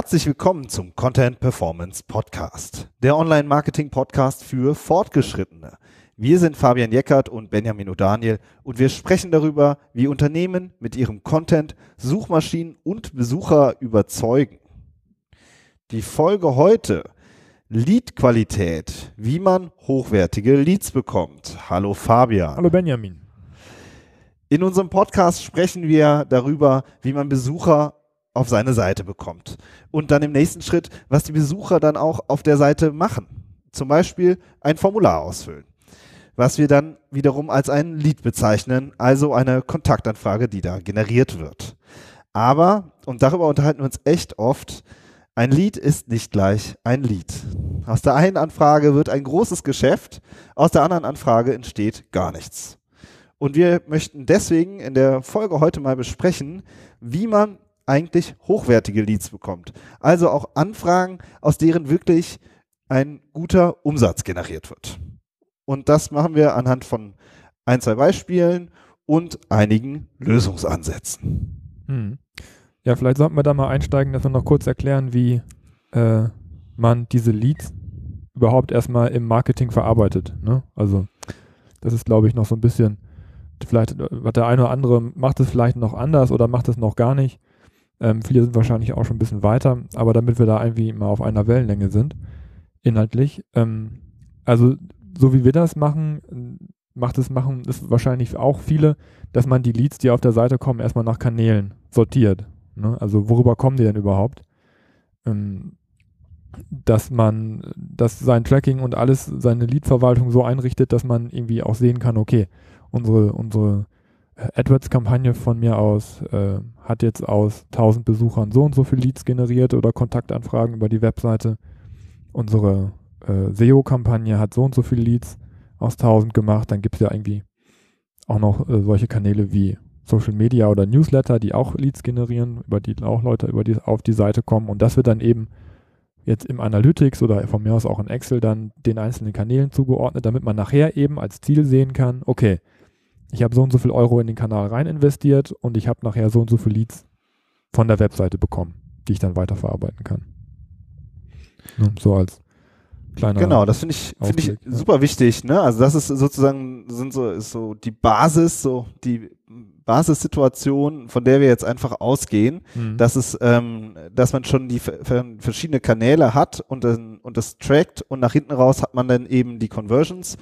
Herzlich willkommen zum Content Performance Podcast, der Online-Marketing-Podcast für Fortgeschrittene. Wir sind Fabian Jeckert und Benjamin O'Daniel und wir sprechen darüber, wie Unternehmen mit ihrem Content Suchmaschinen und Besucher überzeugen. Die Folge heute Lead-Qualität, wie man hochwertige Leads bekommt. Hallo Fabian. Hallo Benjamin. In unserem Podcast sprechen wir darüber, wie man Besucher auf seine Seite bekommt. Und dann im nächsten Schritt, was die Besucher dann auch auf der Seite machen. Zum Beispiel ein Formular ausfüllen. Was wir dann wiederum als ein Lead bezeichnen, also eine Kontaktanfrage, die da generiert wird. Aber, und darüber unterhalten wir uns echt oft, ein Lead ist nicht gleich ein Lead. Aus der einen Anfrage wird ein großes Geschäft, aus der anderen Anfrage entsteht gar nichts. Und wir möchten deswegen in der Folge heute mal besprechen, wie man eigentlich hochwertige Leads bekommt. Also auch Anfragen, aus deren wirklich ein guter Umsatz generiert wird. Und das machen wir anhand von ein, zwei Beispielen und einigen Lösungsansätzen. Hm. Ja, vielleicht sollten wir da mal einsteigen, dass wir noch kurz erklären, wie äh, man diese Leads überhaupt erstmal im Marketing verarbeitet. Ne? Also das ist, glaube ich, noch so ein bisschen, vielleicht hat der eine oder andere macht es vielleicht noch anders oder macht es noch gar nicht. Ähm, viele sind wahrscheinlich auch schon ein bisschen weiter, aber damit wir da irgendwie mal auf einer Wellenlänge sind, inhaltlich. Ähm, also so wie wir das machen, macht es machen ist wahrscheinlich auch viele, dass man die Leads, die auf der Seite kommen, erstmal nach Kanälen sortiert. Ne? Also worüber kommen die denn überhaupt? Ähm, dass man, dass sein Tracking und alles, seine Lead-Verwaltung so einrichtet, dass man irgendwie auch sehen kann, okay, unsere, unsere AdWords-Kampagne von mir aus äh, hat jetzt aus 1000 Besuchern so und so viele Leads generiert oder Kontaktanfragen über die Webseite. Unsere äh, SEO-Kampagne hat so und so viele Leads aus 1000 gemacht. Dann gibt es ja irgendwie auch noch äh, solche Kanäle wie Social Media oder Newsletter, die auch Leads generieren, über die auch Leute über die, auf die Seite kommen. Und das wird dann eben jetzt im Analytics oder von mir aus auch in Excel dann den einzelnen Kanälen zugeordnet, damit man nachher eben als Ziel sehen kann, okay, ich habe so und so viel Euro in den Kanal rein investiert und ich habe nachher so und so viele Leads von der Webseite bekommen, die ich dann weiterverarbeiten kann. So als kleiner. Genau, das finde ich, finde ich ja. super wichtig. Ne? Also das ist sozusagen sind so ist so die Basis, so die Basissituation, von der wir jetzt einfach ausgehen, mhm. dass es, ähm, dass man schon die verschiedene Kanäle hat und, und das trackt und nach hinten raus hat man dann eben die Conversions,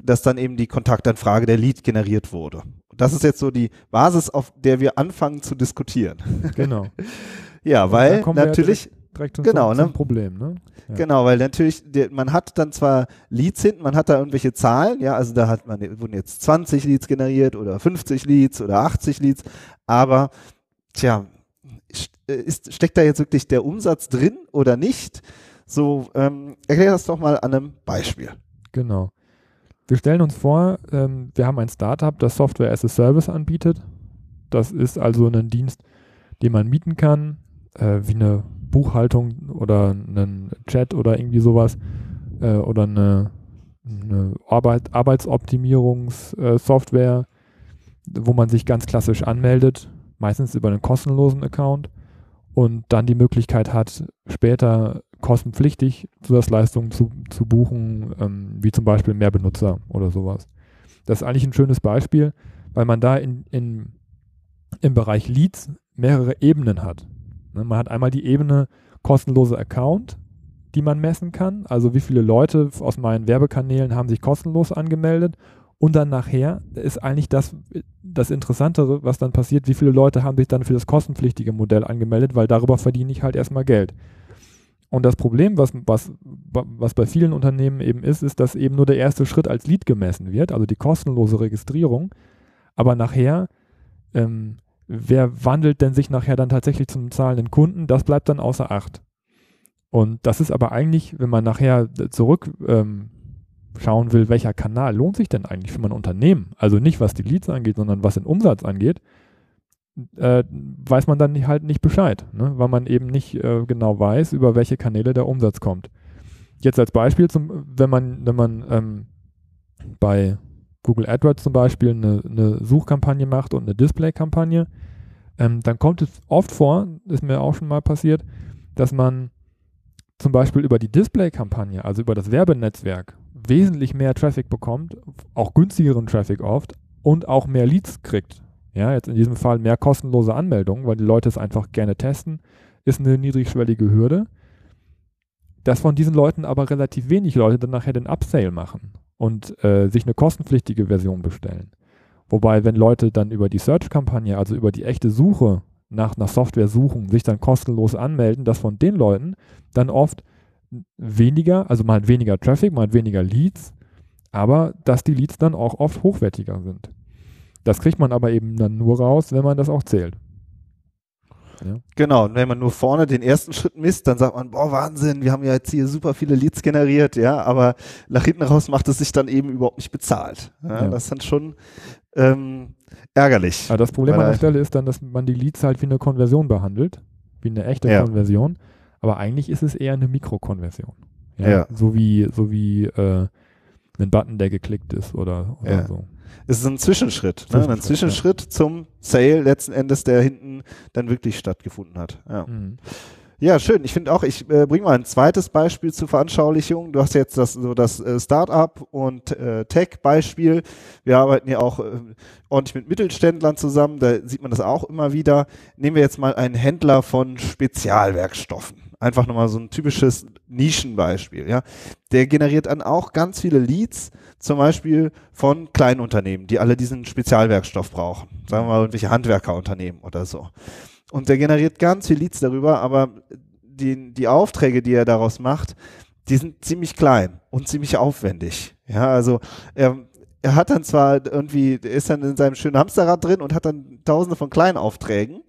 dass dann eben die Kontaktanfrage der Lead generiert wurde. Das ist jetzt so die Basis, auf der wir anfangen zu diskutieren. Genau. ja, weil natürlich direkt genau, zum, ne? Problem, ne? Ja. Genau, weil natürlich, man hat dann zwar Leads hinten, man hat da irgendwelche Zahlen, ja, also da hat man, wurden jetzt 20 Leads generiert oder 50 Leads oder 80 Leads, aber tja, äh, ist, steckt da jetzt wirklich der Umsatz drin oder nicht? So, ähm, erklär das doch mal an einem Beispiel. Genau. Wir stellen uns vor, ähm, wir haben ein Startup, das Software as a Service anbietet. Das ist also ein Dienst, den man mieten kann, äh, wie eine Buchhaltung oder einen Chat oder irgendwie sowas äh, oder eine, eine Arbeit, Arbeitsoptimierungssoftware, äh, wo man sich ganz klassisch anmeldet, meistens über einen kostenlosen Account und dann die Möglichkeit hat, später kostenpflichtig Zusatzleistungen zu, zu buchen, ähm, wie zum Beispiel mehr Benutzer oder sowas. Das ist eigentlich ein schönes Beispiel, weil man da in, in, im Bereich Leads mehrere Ebenen hat. Ne, man hat einmal die Ebene kostenlose Account, die man messen kann. Also wie viele Leute aus meinen Werbekanälen haben sich kostenlos angemeldet. Und dann nachher ist eigentlich das, das Interessantere, was dann passiert, wie viele Leute haben sich dann für das kostenpflichtige Modell angemeldet, weil darüber verdiene ich halt erstmal Geld. Und das Problem, was, was, was bei vielen Unternehmen eben ist, ist, dass eben nur der erste Schritt als Lead gemessen wird, also die kostenlose Registrierung. Aber nachher ähm, wer wandelt denn sich nachher dann tatsächlich zum zahlenden Kunden, das bleibt dann außer Acht. Und das ist aber eigentlich, wenn man nachher zurück ähm, schauen will, welcher Kanal lohnt sich denn eigentlich für mein Unternehmen, also nicht was die Leads angeht, sondern was den Umsatz angeht, äh, weiß man dann nicht, halt nicht Bescheid, ne? weil man eben nicht äh, genau weiß, über welche Kanäle der Umsatz kommt. Jetzt als Beispiel, zum, wenn man, wenn man ähm, bei Google AdWords zum Beispiel eine, eine Suchkampagne macht und eine Displaykampagne, ähm, dann kommt es oft vor, ist mir auch schon mal passiert, dass man zum Beispiel über die Display-Kampagne, also über das Werbenetzwerk, wesentlich mehr Traffic bekommt, auch günstigeren Traffic oft und auch mehr Leads kriegt. Ja, jetzt in diesem Fall mehr kostenlose Anmeldungen, weil die Leute es einfach gerne testen, ist eine niedrigschwellige Hürde. Dass von diesen Leuten aber relativ wenig Leute dann nachher den Upsale machen und äh, sich eine kostenpflichtige Version bestellen. Wobei, wenn Leute dann über die Search-Kampagne, also über die echte Suche nach einer Software suchen, sich dann kostenlos anmelden, dass von den Leuten dann oft weniger, also man hat weniger Traffic, man hat weniger Leads, aber dass die Leads dann auch oft hochwertiger sind. Das kriegt man aber eben dann nur raus, wenn man das auch zählt. Ja. Genau, und wenn man nur vorne den ersten Schritt misst, dann sagt man, boah, Wahnsinn, wir haben ja jetzt hier super viele Leads generiert, ja, aber nach hinten raus macht es sich dann eben überhaupt nicht bezahlt. Ja, ja. Das ist dann schon ähm, ärgerlich. Aber das Problem an der Stelle ist dann, dass man die Leads halt wie eine Konversion behandelt, wie eine echte. Konversion, aber eigentlich ist es eher eine Mikrokonversion. Ja. So wie, so wie äh, ein Button, der geklickt ist oder, oder so. Es ist ein Zwischenschritt, ne? ein Zwischenschritt ja. zum Sale letzten Endes, der hinten dann wirklich stattgefunden hat. Ja. Mhm. Ja, schön. Ich finde auch, ich äh, bringe mal ein zweites Beispiel zur Veranschaulichung. Du hast jetzt das so das äh, Startup und äh, Tech-Beispiel. Wir arbeiten ja auch äh, ordentlich mit Mittelständlern zusammen. Da sieht man das auch immer wieder. Nehmen wir jetzt mal einen Händler von Spezialwerkstoffen einfach nochmal so ein typisches Nischenbeispiel, ja. Der generiert dann auch ganz viele Leads, zum Beispiel von kleinen Unternehmen, die alle diesen Spezialwerkstoff brauchen. Sagen wir mal irgendwelche Handwerkerunternehmen oder so. Und der generiert ganz viele Leads darüber, aber die, die Aufträge, die er daraus macht, die sind ziemlich klein und ziemlich aufwendig. Ja, also er, er hat dann zwar irgendwie, ist dann in seinem schönen Hamsterrad drin und hat dann tausende von kleinen Aufträgen,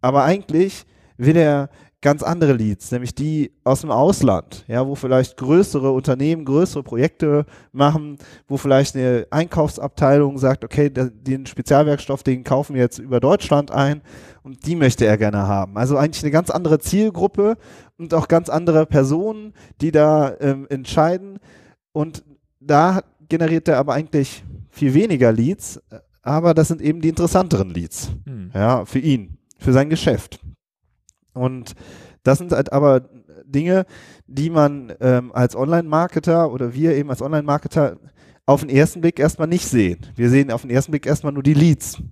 aber eigentlich will er ganz andere Leads, nämlich die aus dem Ausland, ja, wo vielleicht größere Unternehmen größere Projekte machen, wo vielleicht eine Einkaufsabteilung sagt, okay, den Spezialwerkstoff, den kaufen wir jetzt über Deutschland ein und die möchte er gerne haben. Also eigentlich eine ganz andere Zielgruppe und auch ganz andere Personen, die da ähm, entscheiden und da generiert er aber eigentlich viel weniger Leads, aber das sind eben die interessanteren Leads, hm. ja, für ihn, für sein Geschäft. Und das sind halt aber Dinge, die man ähm, als Online-Marketer oder wir eben als Online-Marketer auf den ersten Blick erstmal nicht sehen. Wir sehen auf den ersten Blick erstmal nur die Leads.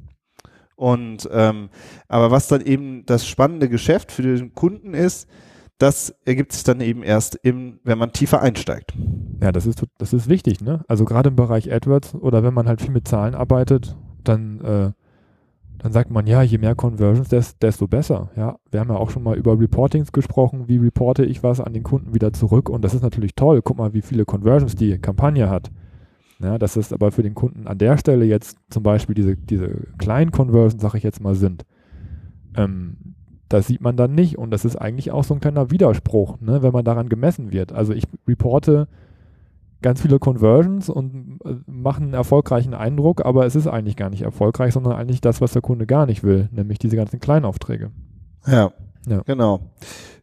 Und ähm, aber was dann eben das spannende Geschäft für den Kunden ist, das ergibt sich dann eben erst im, wenn man tiefer einsteigt. Ja, das ist das ist wichtig, ne? Also gerade im Bereich AdWords oder wenn man halt viel mit Zahlen arbeitet, dann äh, dann sagt man, ja, je mehr Conversions, desto besser. Ja, wir haben ja auch schon mal über Reportings gesprochen, wie reporte ich was an den Kunden wieder zurück und das ist natürlich toll. Guck mal, wie viele Conversions die Kampagne hat. Ja, dass es aber für den Kunden an der Stelle jetzt zum Beispiel diese, diese kleinen Conversions, sag ich jetzt mal, sind. Ähm, das sieht man dann nicht und das ist eigentlich auch so ein kleiner Widerspruch, ne, wenn man daran gemessen wird. Also ich reporte ganz viele Conversions und äh, machen einen erfolgreichen Eindruck, aber es ist eigentlich gar nicht erfolgreich, sondern eigentlich das, was der Kunde gar nicht will, nämlich diese ganzen Kleinaufträge. Ja, ja. genau.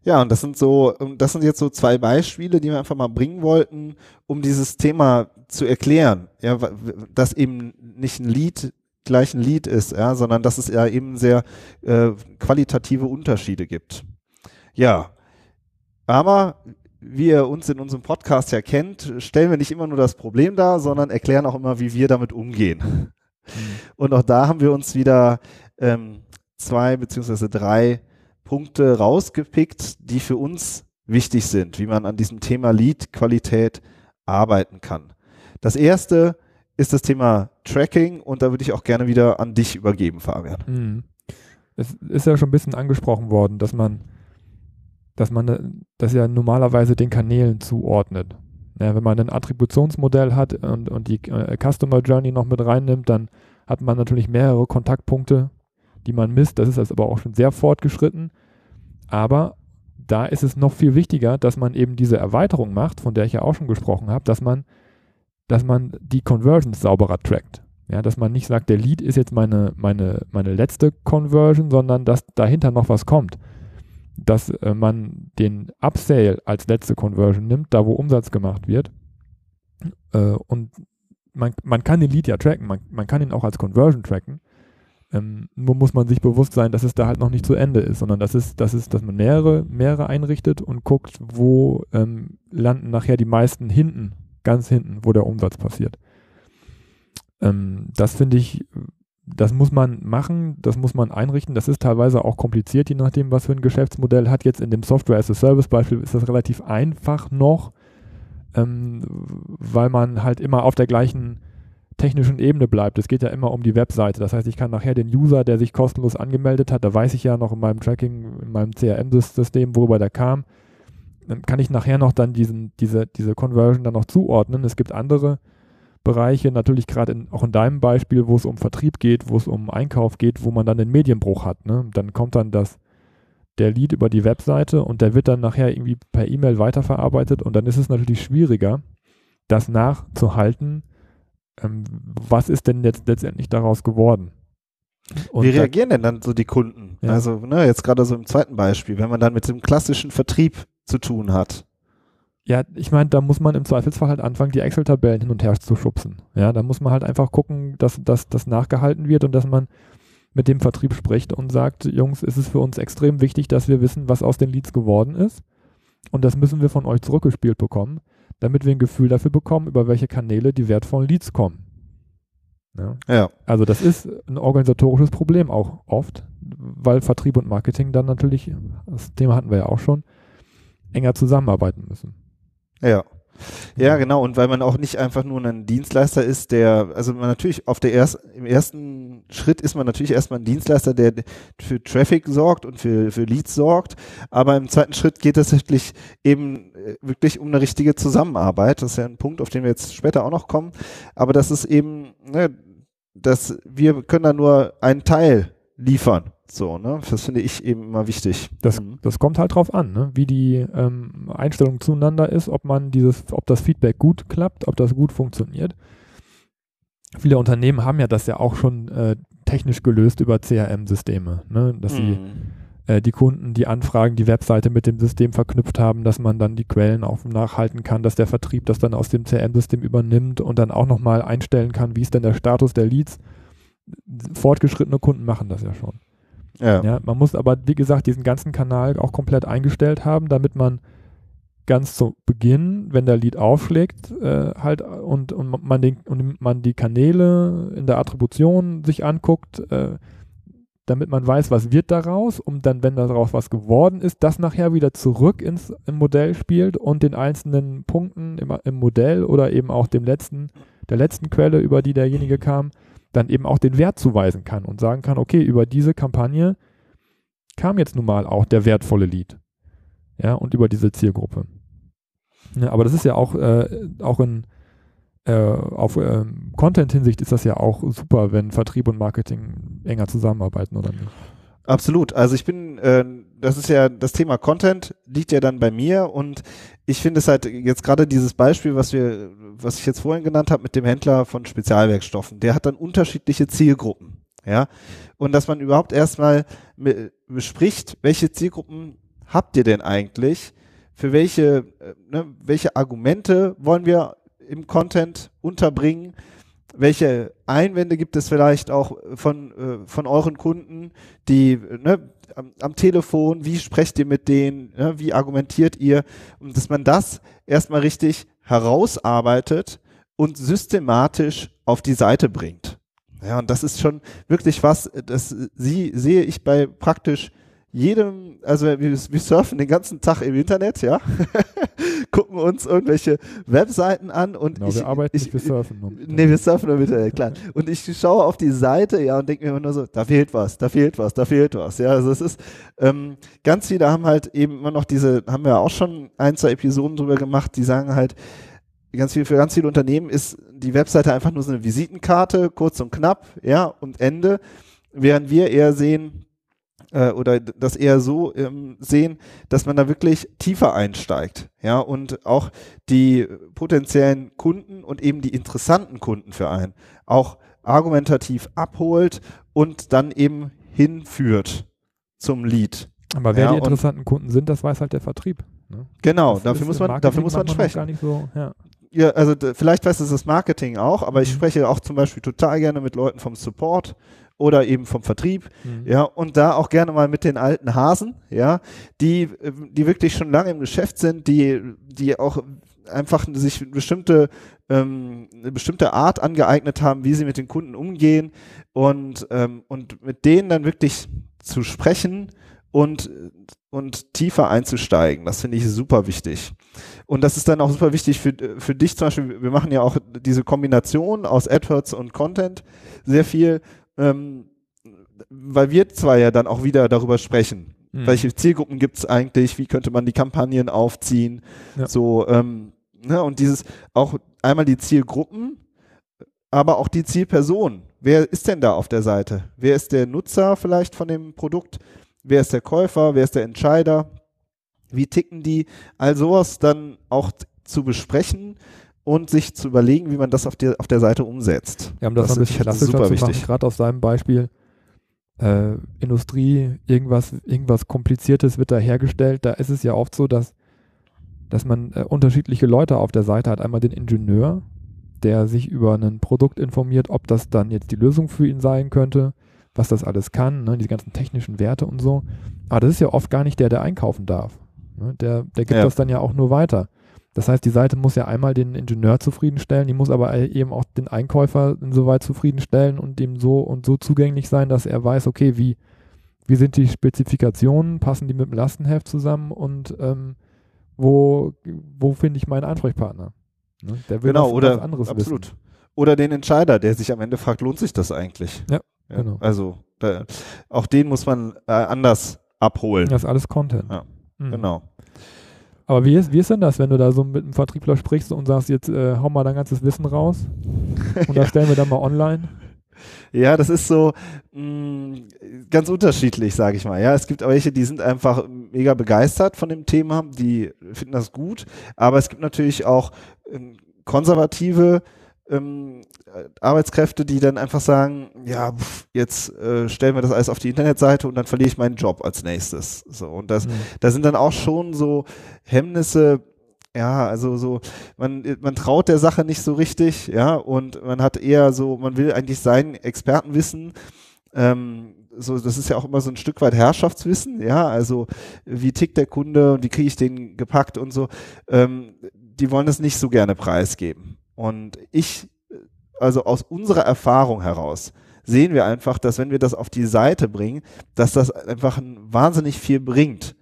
Ja, und das sind so, das sind jetzt so zwei Beispiele, die wir einfach mal bringen wollten, um dieses Thema zu erklären. Ja, dass eben nicht ein Lied gleich ein Lied ist, ja, sondern dass es ja eben sehr äh, qualitative Unterschiede gibt. Ja, aber wie ihr uns in unserem Podcast ja kennt, stellen wir nicht immer nur das Problem dar, sondern erklären auch immer, wie wir damit umgehen. Mhm. Und auch da haben wir uns wieder ähm, zwei beziehungsweise drei Punkte rausgepickt, die für uns wichtig sind, wie man an diesem Thema Lead-Qualität arbeiten kann. Das erste ist das Thema Tracking und da würde ich auch gerne wieder an dich übergeben, Fabian. Mhm. Es ist ja schon ein bisschen angesprochen worden, dass man dass man das ja normalerweise den Kanälen zuordnet. Ja, wenn man ein Attributionsmodell hat und, und die äh, Customer Journey noch mit reinnimmt, dann hat man natürlich mehrere Kontaktpunkte, die man misst. Das ist jetzt aber auch schon sehr fortgeschritten. Aber da ist es noch viel wichtiger, dass man eben diese Erweiterung macht, von der ich ja auch schon gesprochen habe, dass man, dass man die Conversions sauberer trackt. Ja, dass man nicht sagt, der Lead ist jetzt meine, meine, meine letzte Conversion, sondern dass dahinter noch was kommt dass äh, man den Upsale als letzte Conversion nimmt, da wo Umsatz gemacht wird. Äh, und man, man kann den Lead ja tracken, man, man kann ihn auch als Conversion tracken. Ähm, nur muss man sich bewusst sein, dass es da halt noch nicht zu Ende ist, sondern dass es, dass es, dass man mehrere, mehrere einrichtet und guckt, wo ähm, landen nachher die meisten hinten, ganz hinten, wo der Umsatz passiert. Ähm, das finde ich, das muss man machen, das muss man einrichten. Das ist teilweise auch kompliziert, je nachdem, was für ein Geschäftsmodell hat. Jetzt in dem Software as a Service Beispiel ist das relativ einfach noch, ähm, weil man halt immer auf der gleichen technischen Ebene bleibt. Es geht ja immer um die Webseite. Das heißt, ich kann nachher den User, der sich kostenlos angemeldet hat, da weiß ich ja noch in meinem Tracking, in meinem CRM-System, worüber der kam, dann kann ich nachher noch dann diesen, diese, diese Conversion dann noch zuordnen. Es gibt andere Bereiche, natürlich gerade auch in deinem Beispiel, wo es um Vertrieb geht, wo es um Einkauf geht, wo man dann den Medienbruch hat. Ne? Dann kommt dann das, der Lead über die Webseite und der wird dann nachher irgendwie per E-Mail weiterverarbeitet und dann ist es natürlich schwieriger, das nachzuhalten, ähm, was ist denn jetzt letztendlich daraus geworden. Und Wie reagieren denn dann so die Kunden? Ja. Also ne, jetzt gerade so im zweiten Beispiel, wenn man dann mit dem klassischen Vertrieb zu tun hat. Ja, ich meine, da muss man im Zweifelsfall halt anfangen, die Excel-Tabellen hin und her zu schubsen. Ja, da muss man halt einfach gucken, dass das nachgehalten wird und dass man mit dem Vertrieb spricht und sagt, Jungs, ist es für uns extrem wichtig, dass wir wissen, was aus den Leads geworden ist. Und das müssen wir von euch zurückgespielt bekommen, damit wir ein Gefühl dafür bekommen, über welche Kanäle die wertvollen Leads kommen. Ja. ja. Also das ist ein organisatorisches Problem auch oft, weil Vertrieb und Marketing dann natürlich, das Thema hatten wir ja auch schon, enger zusammenarbeiten müssen. Ja. Ja, genau. Und weil man auch nicht einfach nur ein Dienstleister ist, der, also man natürlich auf der erst, im ersten Schritt ist man natürlich erstmal ein Dienstleister, der für Traffic sorgt und für, für Leads sorgt. Aber im zweiten Schritt geht es wirklich eben äh, wirklich um eine richtige Zusammenarbeit. Das ist ja ein Punkt, auf den wir jetzt später auch noch kommen. Aber das ist eben, ne, dass wir können da nur einen Teil liefern. So, ne? Das finde ich eben immer wichtig. Das, mhm. das kommt halt drauf an, ne? wie die ähm, Einstellung zueinander ist, ob man dieses, ob das Feedback gut klappt, ob das gut funktioniert. Viele Unternehmen haben ja das ja auch schon äh, technisch gelöst über CRM-Systeme, ne? dass mhm. sie äh, die Kunden, die Anfragen, die Webseite mit dem System verknüpft haben, dass man dann die Quellen auch nachhalten kann, dass der Vertrieb das dann aus dem CRM-System übernimmt und dann auch nochmal einstellen kann, wie ist denn der Status der Leads. Fortgeschrittene Kunden machen das ja schon. Ja. ja. Man muss aber, wie gesagt, diesen ganzen Kanal auch komplett eingestellt haben, damit man ganz zu Beginn, wenn der Lead aufschlägt, äh, halt und, und, man den, und man die Kanäle in der Attribution sich anguckt, äh, damit man weiß, was wird daraus, um dann, wenn daraus was geworden ist, das nachher wieder zurück ins im Modell spielt und den einzelnen Punkten im, im Modell oder eben auch dem letzten, der letzten Quelle, über die derjenige kam, dann eben auch den Wert zuweisen kann und sagen kann, okay, über diese Kampagne kam jetzt nun mal auch der wertvolle Lead. Ja, und über diese Zielgruppe. Ja, aber das ist ja auch, äh, auch in, äh, auf äh, Content-Hinsicht ist das ja auch super, wenn Vertrieb und Marketing enger zusammenarbeiten, oder nicht? Absolut. Also ich bin, äh, das ist ja das Thema Content liegt ja dann bei mir und ich finde es halt jetzt gerade dieses Beispiel, was wir, was ich jetzt vorhin genannt habe mit dem Händler von Spezialwerkstoffen, der hat dann unterschiedliche Zielgruppen, ja, und dass man überhaupt erstmal bespricht, welche Zielgruppen habt ihr denn eigentlich, für welche, äh, ne, welche Argumente wollen wir im Content unterbringen? Welche Einwände gibt es vielleicht auch von, äh, von euren Kunden, die ne, am, am, Telefon, wie sprecht ihr mit denen, ne, wie argumentiert ihr, und dass man das erstmal richtig herausarbeitet und systematisch auf die Seite bringt. Ja, und das ist schon wirklich was, das sie, sehe ich bei praktisch jedem, also wir, wir surfen den ganzen Tag im Internet, ja, gucken uns irgendwelche Webseiten an und genau, ich, wir arbeiten ich, nicht, wir surfen nur. Nee, wir surfen nur im Internet, klar. Und ich schaue auf die Seite, ja, und denke mir immer nur so, da fehlt was, da fehlt was, da fehlt was, ja, also es ist, ähm, ganz viele haben halt eben immer noch diese, haben wir auch schon ein, zwei Episoden drüber gemacht, die sagen halt, ganz viel, für ganz viele Unternehmen ist die Webseite einfach nur so eine Visitenkarte, kurz und knapp, ja, und Ende, während wir eher sehen, äh, oder das eher so ähm, sehen, dass man da wirklich tiefer einsteigt, ja, und auch die potenziellen Kunden und eben die interessanten Kunden für einen auch argumentativ abholt und dann eben hinführt zum Lied. Aber wer ja, die interessanten Kunden sind, das weiß halt der Vertrieb. Ne? Genau, das dafür muss man, dafür muss man sprechen. Nicht so, ja. Ja, also vielleicht weiß es das Marketing auch, aber ich mhm. spreche auch zum Beispiel total gerne mit Leuten vom Support oder eben vom Vertrieb, Mhm. ja, und da auch gerne mal mit den alten Hasen, ja, die, äh, die wirklich schon lange im Geschäft sind, die, die auch einfach sich eine bestimmte, ähm, eine bestimmte Art angeeignet haben, wie sie mit den Kunden umgehen und, ähm, und mit denen dann wirklich zu sprechen und, und tiefer einzusteigen. Das finde ich super wichtig. Und das ist dann auch super wichtig für, für dich zum Beispiel. Wir machen ja auch diese Kombination aus AdWords und Content sehr viel, ähm, weil wir zwar ja dann auch wieder darüber sprechen. Mhm. Welche Zielgruppen gibt es eigentlich? Wie könnte man die Kampagnen aufziehen? Ja. So, ähm, ne, und dieses auch einmal die Zielgruppen, aber auch die Zielperson. Wer ist denn da auf der Seite? Wer ist der Nutzer vielleicht von dem Produkt? Wer ist der Käufer? Wer ist der Entscheider? Wie ticken die? All sowas dann auch zu besprechen und sich zu überlegen, wie man das auf der, auf der Seite umsetzt. Ja, um das, Das ein bisschen ist klassischer super zu wichtig. gerade aus seinem Beispiel, äh, Industrie, irgendwas, irgendwas Kompliziertes wird da hergestellt. Da ist es ja oft so, dass, dass man äh, unterschiedliche Leute auf der Seite hat. Einmal den Ingenieur, der sich über ein Produkt informiert, ob das dann jetzt die Lösung für ihn sein könnte, was das alles kann, ne, die ganzen technischen Werte und so. Aber das ist ja oft gar nicht der, der einkaufen darf. Ne? Der, der gibt Ja. das dann ja auch nur weiter. Das heißt, die Seite muss ja einmal den Ingenieur zufriedenstellen, die muss aber eben auch den Einkäufer insoweit zufriedenstellen und dem so und so zugänglich sein, dass er weiß, okay, wie, wie sind die Spezifikationen, passen die mit dem Lastenheft zusammen und ähm, wo, wo finde ich meinen Ansprechpartner? Ne? Der will Genau, was, oder was anderes absolut. wissen. Oder den Entscheider, der sich am Ende fragt, lohnt sich das eigentlich? Ja, genau. Also da, auch den muss man äh, anders abholen. Das ist alles Content. Ja, Mhm. Genau. Aber wie ist, wie ist denn das, wenn du da so mit einem Vertriebler sprichst und sagst, jetzt äh, hau mal dein ganzes Wissen raus und das stellen wir dann mal online? Ja, das ist so mh, ganz unterschiedlich, sage ich mal. Ja, es gibt welche, die sind einfach mega begeistert von dem Thema, die finden das gut. Aber es gibt natürlich auch ähm, konservative ähm, äh, Arbeitskräfte, die dann einfach sagen, ja, pf, jetzt äh, stellen wir das alles auf die Internetseite und dann verliere ich meinen Job als nächstes. So und das, Mhm. da sind dann auch schon so Hemmnisse. Ja, also so, man, man traut der Sache nicht so richtig, ja, und man hat eher so, man will eigentlich sein Expertenwissen, ähm, so, das ist ja auch immer so ein Stück weit Herrschaftswissen, ja, also wie tickt der Kunde und wie kriege ich den gepackt und so, ähm, die wollen das nicht so gerne preisgeben. Und ich, also aus unserer Erfahrung heraus, sehen wir einfach, dass wenn wir das auf die Seite bringen, dass das einfach ein wahnsinnig viel bringt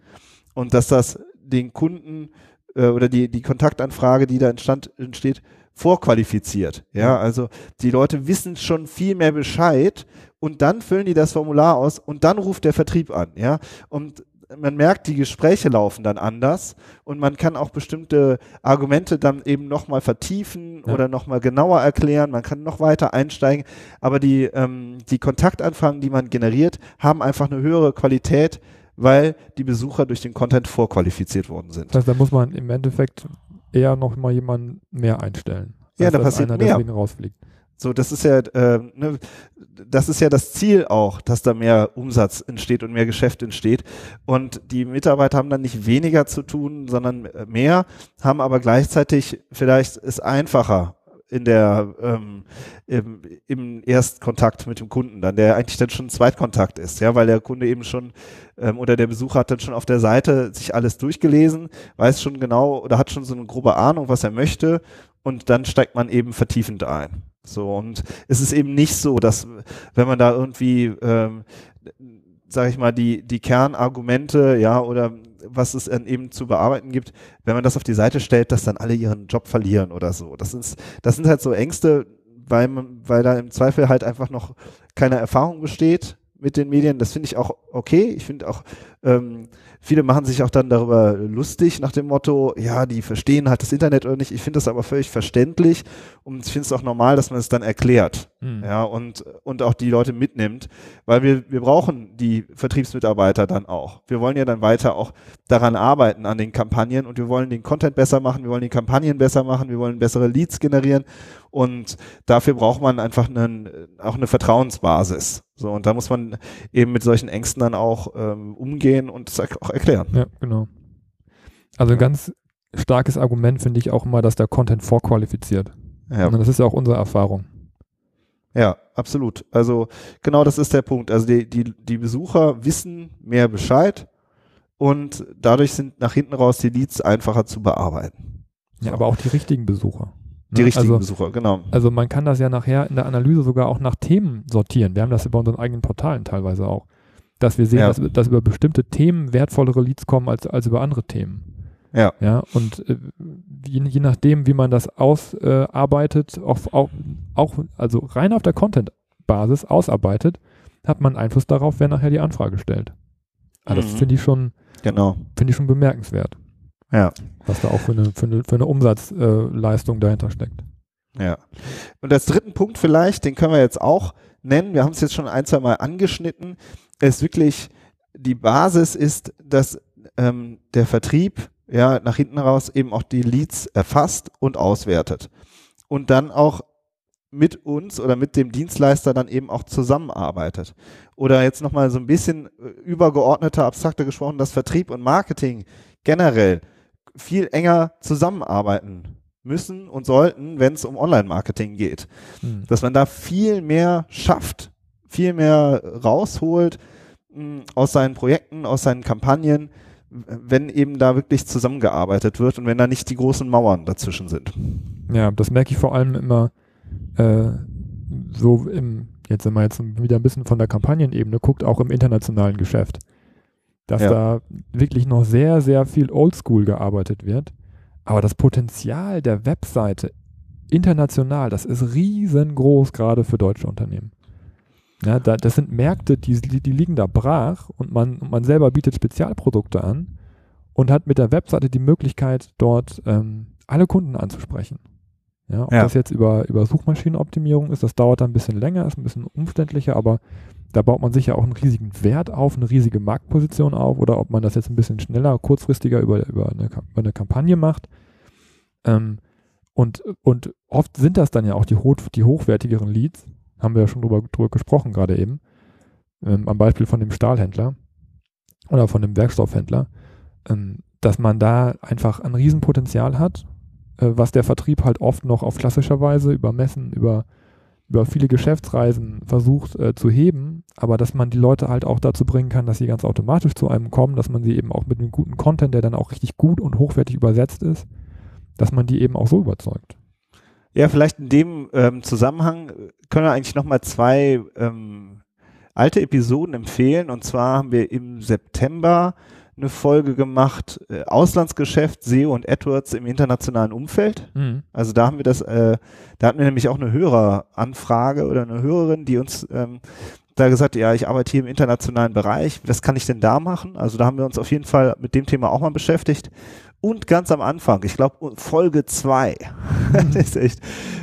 und dass das den Kunden äh, oder die, die Kontaktanfrage, die da entstand, entsteht, vorqualifiziert. Ja, also die Leute wissen schon viel mehr Bescheid und dann füllen die das Formular aus und dann ruft der Vertrieb an. Ja, und man merkt, die Gespräche laufen dann anders und man kann auch bestimmte Argumente dann eben nochmal vertiefen Ja. oder nochmal genauer erklären. Man kann noch weiter einsteigen, aber die, ähm, die Kontaktanfragen, die man generiert, haben einfach eine höhere Qualität, weil die Besucher durch den Content vorqualifiziert worden sind. Das heißt, da muss man im Endeffekt eher noch mal jemanden mehr einstellen. Ja, da passiert einer mehr. deswegen rausfliegt. So, das ist ja, äh, ne, das ist ja das Ziel auch, dass da mehr Umsatz entsteht und mehr Geschäft entsteht. Und die Mitarbeiter haben dann nicht weniger zu tun, sondern mehr, haben aber gleichzeitig vielleicht es einfacher in der ähm, im, im Erstkontakt mit dem Kunden dann, der eigentlich dann schon Zweitkontakt ist, ja, weil der Kunde eben schon ähm, oder der Besucher hat dann schon auf der Seite sich alles durchgelesen, weiß schon genau oder hat schon so eine grobe Ahnung, was er möchte und dann steigt man eben vertiefend ein. So, und es ist eben nicht so, dass, wenn man da irgendwie, ähm, sag ich mal, die, die Kernargumente, ja, oder was es eben zu bearbeiten gibt, wenn man das auf die Seite stellt, dass dann alle ihren Job verlieren oder so. Das ist, das sind halt so Ängste, weil man, weil da im Zweifel halt einfach noch keine Erfahrung besteht mit den Medien. Das finde ich auch okay. Ich finde auch, ähm, viele machen sich auch dann darüber lustig nach dem Motto, ja, die verstehen halt das Internet oder nicht. Ich finde das aber völlig verständlich und ich finde es auch normal, dass man es dann erklärt. Mhm. Ja, und, und auch die Leute mitnimmt, weil wir, wir brauchen die Vertriebsmitarbeiter dann auch. Wir wollen ja dann weiter auch daran arbeiten, an den Kampagnen und wir wollen den Content besser machen, wir wollen die Kampagnen besser machen, wir wollen bessere Leads generieren und dafür braucht man einfach einen, auch eine Vertrauensbasis. So, und da muss man eben mit solchen Ängsten dann auch ähm, umgehen und es auch erklären. Ja, genau. Also ein ganz starkes Argument finde ich auch immer, dass der Content vorqualifiziert. Ja, Und das ist ja auch unsere Erfahrung. Ja, absolut. Also genau das ist der Punkt. Also die, die, die Besucher wissen mehr Bescheid und dadurch sind nach hinten raus die Leads einfacher zu bearbeiten. Ja, so. aber auch die richtigen Besucher. Die ne? richtigen also, Besucher, genau. Also man kann das ja nachher in der Analyse sogar auch nach Themen sortieren. Wir haben das über unseren eigenen Portalen teilweise auch. Dass wir sehen, ja. dass, dass über bestimmte Themen wertvollere Leads kommen als, als über andere Themen. Ja. Ja, und äh, je, je, nachdem, wie man das ausarbeitet, äh, auch, auch, auch, also rein auf der Content-Basis ausarbeitet, hat man Einfluss darauf, wer nachher die Anfrage stellt. Also mhm. das finde ich schon, genau. finde ich schon bemerkenswert. Ja. Was da auch für eine, für eine, für eine Umsatzleistung äh, dahinter steckt. Ja. Und als dritten Punkt vielleicht, den können wir jetzt auch nennen, wir haben es jetzt schon ein, zwei Mal angeschnitten, ist wirklich, die Basis ist, dass ähm, der Vertrieb ja, nach hinten raus eben auch die Leads erfasst und auswertet. Und dann auch mit uns oder mit dem Dienstleister dann eben auch zusammenarbeitet. Oder jetzt nochmal so ein bisschen äh, übergeordneter, abstrakter gesprochen, dass Vertrieb und Marketing generell viel enger zusammenarbeiten müssen und sollten, wenn es um Online-Marketing geht. Hm. Dass man da viel mehr schafft, viel mehr rausholt mh, hm, aus seinen Projekten, aus seinen Kampagnen, wenn eben da wirklich zusammengearbeitet wird und wenn da nicht die großen Mauern dazwischen sind. Ja, das merke ich vor allem immer äh, so im, jetzt sind wir jetzt wieder ein bisschen von der Kampagnenebene, guckt auch im internationalen Geschäft, dass ja. da wirklich noch sehr, sehr viel Oldschool gearbeitet wird. Aber das Potenzial der Webseite international, das ist riesengroß, gerade für deutsche Unternehmen. Ja, da, das sind Märkte, die, die liegen da brach und man, man selber bietet Spezialprodukte an und hat mit der Webseite die Möglichkeit, dort ähm, alle Kunden anzusprechen. Ja, ob ja. das jetzt über, über Suchmaschinenoptimierung ist, das dauert dann ein bisschen länger, ist ein bisschen umständlicher, aber da baut man sich ja auch einen riesigen Wert auf, eine riesige Marktposition auf oder ob man das jetzt ein bisschen schneller, kurzfristiger über, über, eine, über eine Kampagne macht. Ähm, und, und oft sind das dann ja auch die, hoch, die hochwertigeren Leads, haben wir ja schon drüber, drüber gesprochen gerade eben, ähm, am Beispiel von dem Stahlhändler oder von dem Werkstoffhändler, ähm, dass man da einfach ein Riesenpotenzial hat, äh, was der Vertrieb halt oft noch auf klassischer Weise über Messen, über, über viele Geschäftsreisen versucht äh, zu heben, aber dass man die Leute halt auch dazu bringen kann, dass sie ganz automatisch zu einem kommen, dass man sie eben auch mit einem guten Content, der dann auch richtig gut und hochwertig übersetzt ist, dass man die eben auch so überzeugt. Ja, vielleicht in dem ähm, Zusammenhang können wir eigentlich nochmal zwei ähm, alte Episoden empfehlen. Und zwar haben wir im September eine Folge gemacht, äh, Auslandsgeschäft, SEO und AdWords im internationalen Umfeld. Mhm. Also da haben wir das, äh, da hatten wir nämlich auch eine Höreranfrage oder eine Hörerin, die uns ähm, da gesagt, ja, ich arbeite hier im internationalen Bereich, was kann ich denn da machen? Also da haben wir uns auf jeden Fall mit dem Thema auch mal beschäftigt. Und ganz am Anfang, ich glaube Folge 2, das ist echt,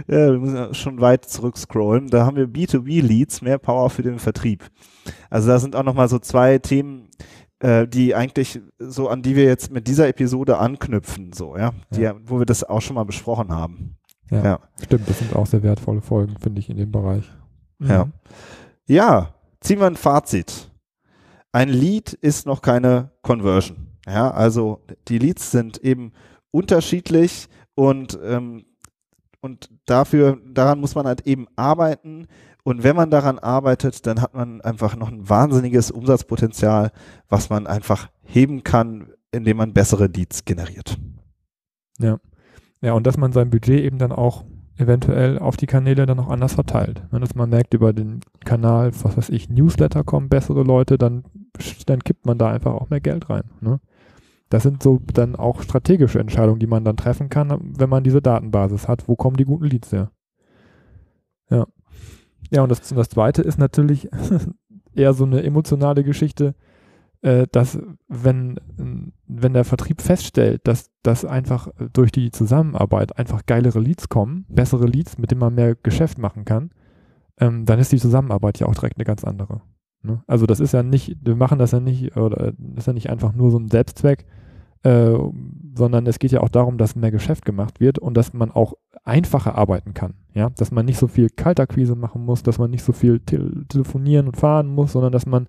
ja, wir müssen schon weit zurückscrollen, da haben wir B2B-Leads, mehr Power für den Vertrieb. Also da sind auch nochmal so zwei Themen, äh, die eigentlich so, an die wir jetzt mit dieser Episode anknüpfen, so, ja, die, ja. wo wir das auch schon mal besprochen haben. Ja, ja, stimmt, das sind auch sehr wertvolle Folgen, finde ich, in dem Bereich. Mhm. Ja. Ja, ziehen wir ein Fazit. Ein Lead ist noch keine Conversion. Ja, also die Leads sind eben unterschiedlich und, ähm, und dafür, daran muss man halt eben arbeiten. Und wenn man daran arbeitet, dann hat man einfach noch ein wahnsinniges Umsatzpotenzial, was man einfach heben kann, indem man bessere Leads generiert. Ja. Ja, und dass man sein Budget eben dann auch eventuell auf die Kanäle dann auch anders verteilt. Wenn das man merkt, über den Kanal, was weiß ich, Newsletter kommen bessere Leute, dann, dann kippt man da einfach auch mehr Geld rein. Ne? Das sind so dann auch strategische Entscheidungen, die man dann treffen kann, wenn man diese Datenbasis hat. Wo kommen die guten Leads her? Ja. Ja, und das, und das zweite ist natürlich eher so eine emotionale Geschichte, äh, dass wenn, wenn der Vertrieb feststellt, dass, dass einfach durch die Zusammenarbeit einfach geilere Leads kommen, bessere Leads, mit denen man mehr Geschäft machen kann, ähm, dann ist die Zusammenarbeit ja auch direkt eine ganz andere. Ne? Also das ist ja nicht, wir machen das ja nicht, oder das ist ja nicht einfach nur so ein Selbstzweck, äh, sondern es geht ja auch darum, dass mehr Geschäft gemacht wird und dass man auch einfacher arbeiten kann. Ja, dass man nicht so viel Kaltakquise machen muss, dass man nicht so viel te telefonieren und fahren muss, sondern dass man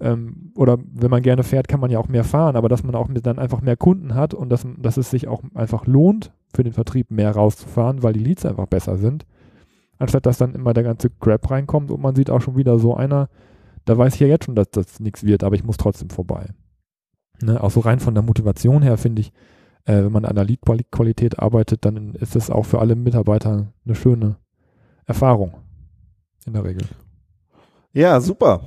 ähm, oder wenn man gerne fährt, kann man ja auch mehr fahren, aber dass man auch dann einfach mehr Kunden hat und dass, dass es sich auch einfach lohnt, für den Vertrieb mehr rauszufahren, weil die Leads einfach besser sind anstatt dass dann immer der ganze Crap reinkommt und man sieht auch schon wieder so einer, da weiß ich ja jetzt schon, dass das nichts wird, aber ich muss trotzdem vorbei. Ne? Auch so rein von der Motivation her finde ich, äh, wenn man an der Lead-Qualität arbeitet, dann ist das auch für alle Mitarbeiter eine schöne Erfahrung. In der Regel. Ja, super.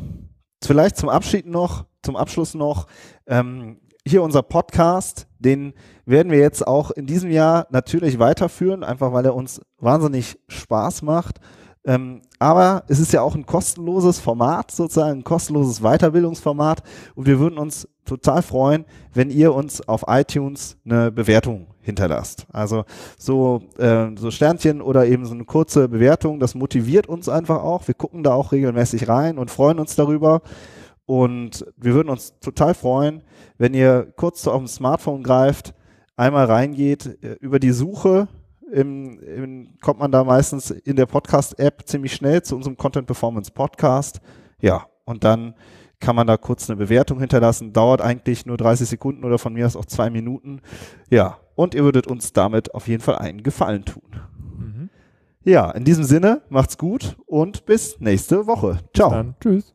Vielleicht zum Abschied noch, zum Abschluss noch, ähm, hier unser Podcast, den werden wir jetzt auch in diesem Jahr natürlich weiterführen, einfach weil er uns wahnsinnig Spaß macht. Ähm, aber es ist ja auch ein kostenloses Format, sozusagen ein kostenloses Weiterbildungsformat. Und wir würden uns total freuen, wenn ihr uns auf iTunes eine Bewertung hinterlasst. Also so, äh, so Sternchen oder eben so eine kurze Bewertung, das motiviert uns einfach auch. Wir gucken da auch regelmäßig rein und freuen uns darüber. Und wir würden uns total freuen, wenn ihr kurz zu eurem Smartphone greift, einmal reingeht, äh, über die Suche im, im, kommt man da meistens in der Podcast-App ziemlich schnell zu unserem Content Performance Podcast. Ja, und dann kann man da kurz eine Bewertung hinterlassen. Dauert eigentlich nur 30 Sekunden oder von mir aus auch zwei Minuten. Ja, und ihr würdet uns damit auf jeden Fall einen Gefallen tun. Mhm. Ja, in diesem Sinne, macht's gut und bis nächste Woche. Ciao. Dann, tschüss.